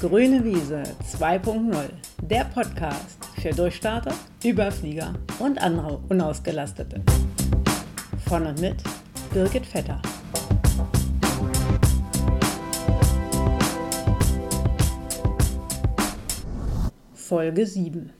Grüne Wiese 2.0, der Podcast für Durchstarter, Überflieger und andere Unausgelastete. Von und mit Birgit Vetter. Folge 7.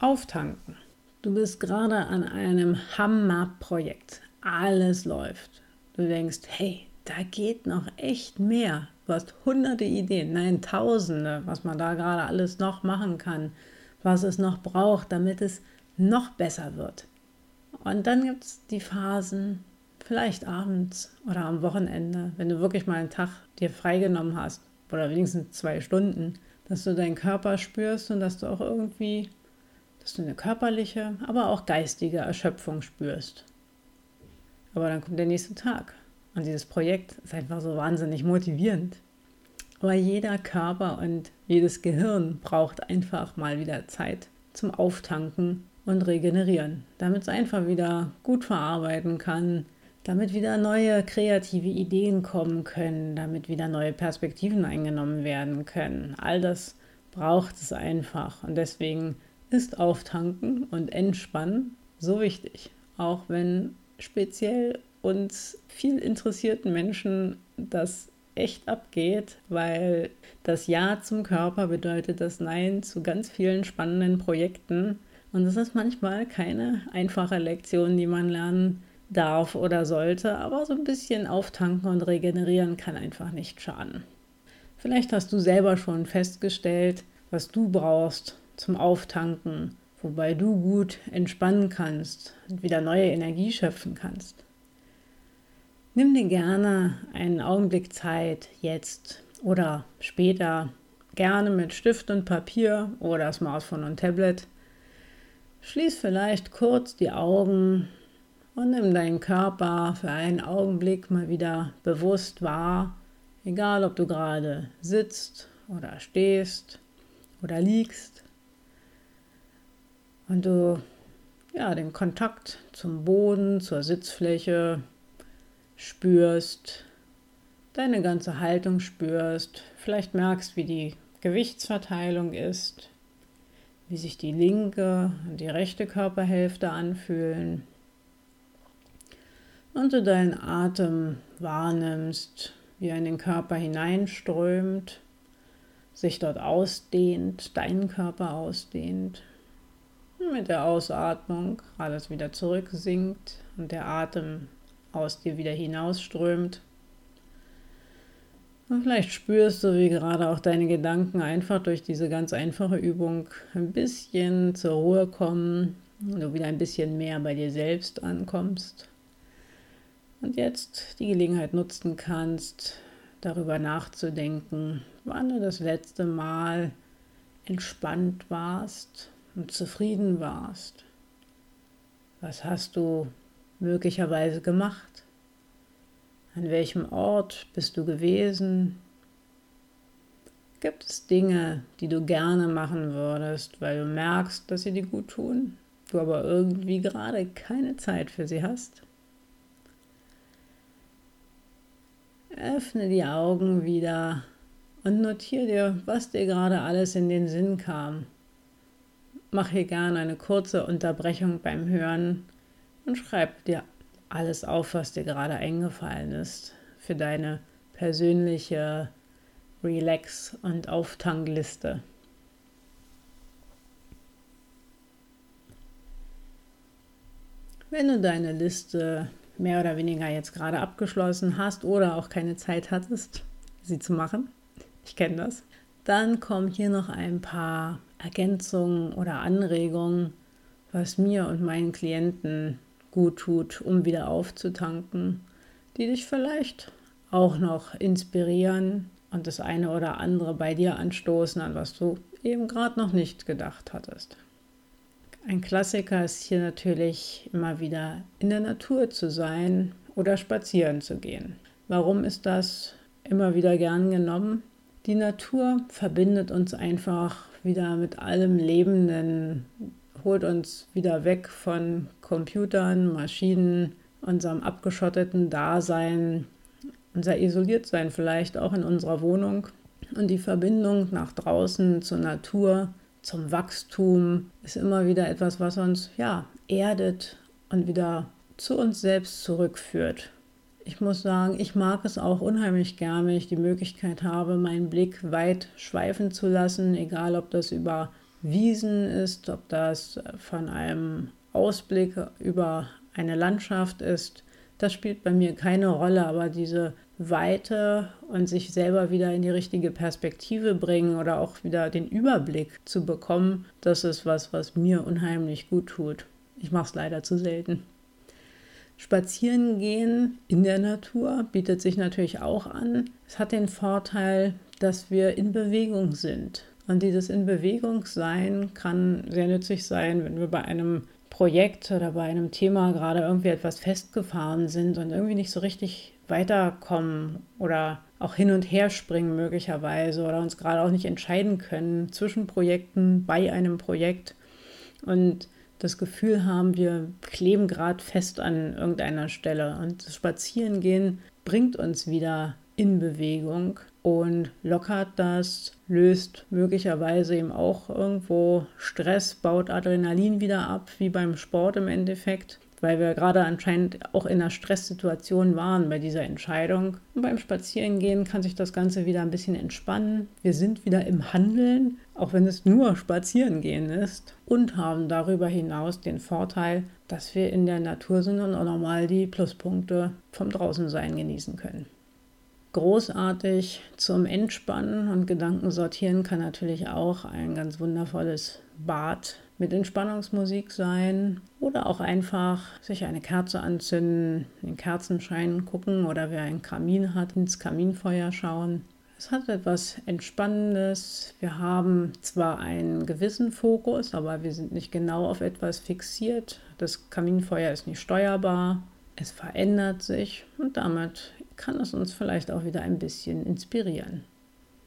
Auftanken. Du bist gerade an einem Hammerprojekt. Alles läuft. Du denkst, hey, da geht noch echt mehr. Du hast hunderte Ideen, nein, tausende, was man da gerade alles noch machen kann, was es noch braucht, damit es noch besser wird. Und dann gibt es die Phasen, vielleicht abends oder am Wochenende, wenn du wirklich mal einen Tag dir freigenommen hast oder wenigstens zwei Stunden, dass du deinen Körper spürst und dass du auch irgendwie, dass du eine körperliche, aber auch geistige Erschöpfung spürst. Aber dann kommt der nächste Tag und dieses Projekt ist einfach so wahnsinnig motivierend. Aber jeder Körper und jedes Gehirn braucht einfach mal wieder Zeit zum Auftanken und Regenerieren, damit es einfach wieder gut verarbeiten kann, damit wieder neue kreative Ideen kommen können, damit wieder neue Perspektiven eingenommen werden können. All das braucht es einfach und deswegen ist Auftanken und Entspannen so wichtig, auch wenn speziell uns viel interessierten Menschen das echt abgeht, weil das Ja zum Körper bedeutet das Nein zu ganz vielen spannenden Projekten. Und das ist manchmal keine einfache Lektion, die man lernen darf oder sollte, aber so ein bisschen auftanken und regenerieren kann einfach nicht schaden. Vielleicht hast du selber schon festgestellt, was du brauchst zum Auftanken, wobei du gut entspannen kannst und wieder neue Energie schöpfen kannst. Nimm dir gerne einen Augenblick Zeit, jetzt oder später, gerne mit Stift und Papier oder Smartphone und Tablet. Schließ vielleicht kurz die Augen und nimm deinen Körper für einen Augenblick mal wieder bewusst wahr, egal ob du gerade sitzt oder stehst oder liegst. Und du ja, den Kontakt zum Boden, zur Sitzfläche spürst, deine ganze Haltung spürst, vielleicht merkst, wie die Gewichtsverteilung ist, wie sich die linke und die rechte Körperhälfte anfühlen und du deinen Atem wahrnimmst, wie er in den Körper hineinströmt, sich dort ausdehnt, deinen Körper ausdehnt. Mit der Ausatmung alles wieder zurücksinkt und der Atem aus dir wieder hinausströmt. Und vielleicht spürst du, wie gerade auch deine Gedanken einfach durch diese ganz einfache Übung ein bisschen zur Ruhe kommen und du wieder ein bisschen mehr bei dir selbst ankommst. Und jetzt die Gelegenheit nutzen kannst, darüber nachzudenken, wann du das letzte Mal entspannt warst und zufrieden warst. Was hast du möglicherweise gemacht? An welchem Ort bist du gewesen? Gibt es Dinge, die du gerne machen würdest, weil du merkst, dass sie dir gut tun, du aber irgendwie gerade keine Zeit für sie hast? Öffne die Augen wieder und notiere dir, was dir gerade alles in den Sinn kam. Mach hier gerne eine kurze Unterbrechung beim Hören und schreib dir alles auf, was dir gerade eingefallen ist für deine persönliche Relax- und Auftankliste. Wenn du deine Liste mehr oder weniger jetzt gerade abgeschlossen hast oder auch keine Zeit hattest, sie zu machen, ich kenne das, dann kommen hier noch ein paar Ergänzungen oder Anregungen, was mir und meinen Klienten gut tut, um wieder aufzutanken, die dich vielleicht auch noch inspirieren und das eine oder andere bei dir anstoßen, an was du eben gerade noch nicht gedacht hattest. Ein Klassiker ist hier natürlich immer wieder in der Natur zu sein oder spazieren zu gehen. Warum ist das immer wieder gern genommen? Die Natur verbindet uns einfach wieder mit allem Lebenden, holt uns wieder weg von Computern, Maschinen, unserem abgeschotteten Dasein, unser Isoliertsein vielleicht auch in unserer Wohnung Und die Verbindung nach draußen zur Natur, zum Wachstum ist immer wieder etwas, was uns ja erdet und wieder zu uns selbst zurückführt. Ich muss sagen, ich mag es auch unheimlich gerne, wenn ich die Möglichkeit habe, meinen Blick weit schweifen zu lassen, egal ob das über Wiesen ist, ob das von einem Ausblick über eine Landschaft ist. Das spielt bei mir keine Rolle, aber diese Weite und sich selber wieder in die richtige Perspektive bringen oder auch wieder den Überblick zu bekommen, das ist was, was mir unheimlich gut tut. Ich mache es leider zu selten. Spazieren gehen in der Natur bietet sich natürlich auch an. Es hat den Vorteil, dass wir in Bewegung sind. Und dieses in Bewegung sein kann sehr nützlich sein, wenn wir bei einem Projekt oder bei einem Thema gerade irgendwie etwas festgefahren sind und irgendwie nicht so richtig weiterkommen oder auch hin und her springen möglicherweise oder uns gerade auch nicht entscheiden können zwischen Projekten bei einem Projekt. Und das Gefühl haben, wir kleben gerade fest an irgendeiner Stelle. Und das Spazierengehen bringt uns wieder in Bewegung und lockert das, löst möglicherweise eben auch irgendwo Stress, baut Adrenalin wieder ab, wie beim Sport im Endeffekt weil wir gerade anscheinend auch in einer Stresssituation waren bei dieser Entscheidung. Und beim Spazierengehen kann sich das Ganze wieder ein bisschen entspannen. Wir sind wieder im Handeln, auch wenn es nur Spazierengehen ist, und haben darüber hinaus den Vorteil, dass wir in der Natur sind und auch nochmal die Pluspunkte vom Draußensein genießen können. Großartig zum Entspannen und Gedanken sortieren kann natürlich auch ein ganz wundervolles Bad mit Entspannungsmusik sein oder auch einfach sich eine Kerze anzünden, den Kerzenschein gucken oder wer einen Kamin hat, ins Kaminfeuer schauen. Es hat etwas Entspannendes. Wir haben zwar einen gewissen Fokus, aber wir sind nicht genau auf etwas fixiert. Das Kaminfeuer ist nicht steuerbar. Es verändert sich und damit kann es uns vielleicht auch wieder ein bisschen inspirieren.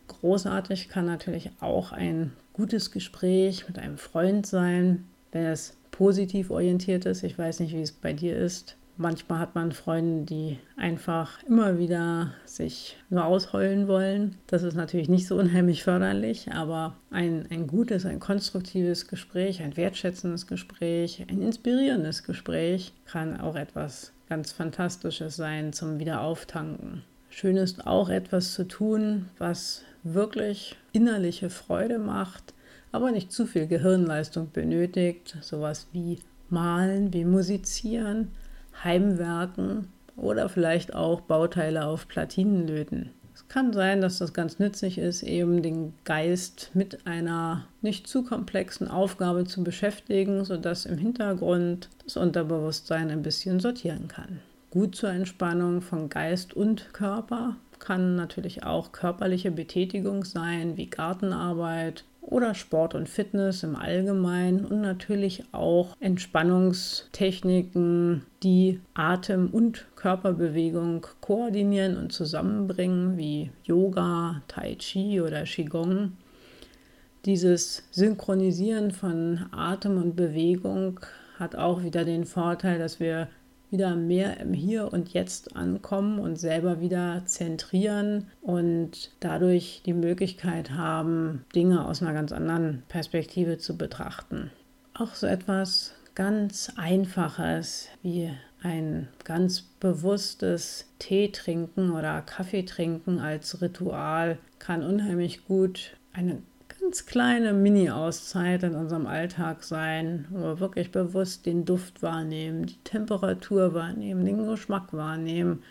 Großartig kann natürlich auch ein gutes Gespräch mit einem Freund sein, wenn es positiv orientiert ist. Ich weiß nicht, wie es bei dir ist. Manchmal hat man Freunde, die einfach immer wieder sich nur ausheulen wollen. Das ist natürlich nicht so unheimlich förderlich, aber ein, ein gutes, ein konstruktives Gespräch, ein wertschätzendes Gespräch, ein inspirierendes Gespräch kann auch etwas ganz Fantastisches sein zum Wiederauftanken. Schön ist auch etwas zu tun, was wirklich innerliche Freude macht, aber nicht zu viel Gehirnleistung benötigt, sowas wie Malen, wie Musizieren, Heimwerken oder vielleicht auch Bauteile auf Platinen löten. Es kann sein, dass das ganz nützlich ist, eben den Geist mit einer nicht zu komplexen Aufgabe zu beschäftigen, sodass im Hintergrund das Unterbewusstsein ein bisschen sortieren kann. Gut zur Entspannung von Geist und Körper kann natürlich auch körperliche Betätigung sein, wie Gartenarbeit oder Sport und Fitness im Allgemeinen und natürlich auch Entspannungstechniken, die Atem- und Körperbewegung koordinieren und zusammenbringen, wie Yoga, Tai Chi oder Qigong. Dieses Synchronisieren von Atem und Bewegung hat auch wieder den Vorteil, dass wir wieder mehr im Hier und Jetzt ankommen und selber wieder zentrieren und dadurch die Möglichkeit haben, Dinge aus einer ganz anderen Perspektive zu betrachten. Auch so etwas ganz Einfaches wie ein ganz bewusstes Tee trinken oder Kaffee trinken als Ritual kann unheimlich gut eine ganz kleine Mini-Auszeit in unserem Alltag sein, wo wir wirklich bewusst den Duft wahrnehmen, die Temperatur wahrnehmen, den Geschmack wahrnehmen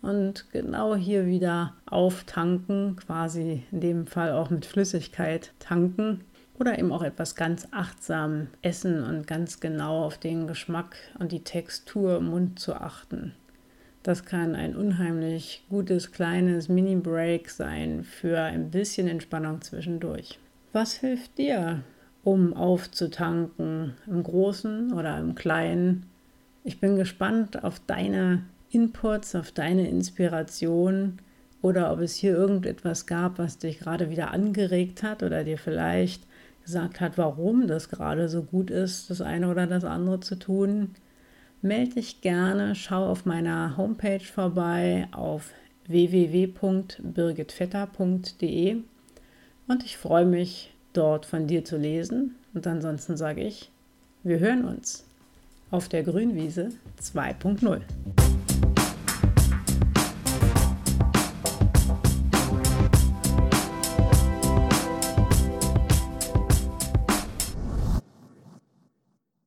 und genau hier wieder auftanken, quasi in dem Fall auch mit Flüssigkeit tanken oder eben auch etwas ganz achtsam essen und ganz genau auf den Geschmack und die Textur im Mund zu achten. Das kann ein unheimlich gutes kleines Mini-Break sein für ein bisschen Entspannung zwischendurch. Was hilft dir, um aufzutanken, im Großen oder im Kleinen? Ich bin gespannt auf deine Inputs, auf deine Inspiration oder ob es hier irgendetwas gab, was dich gerade wieder angeregt hat oder dir vielleicht gesagt hat, warum das gerade so gut ist, das eine oder das andere zu tun. Melde dich gerne, schau auf meiner Homepage vorbei auf www.birgitvetter.de und ich freue mich, dort von dir zu lesen. Und ansonsten sage ich, wir hören uns auf der Grünwiese 2.0.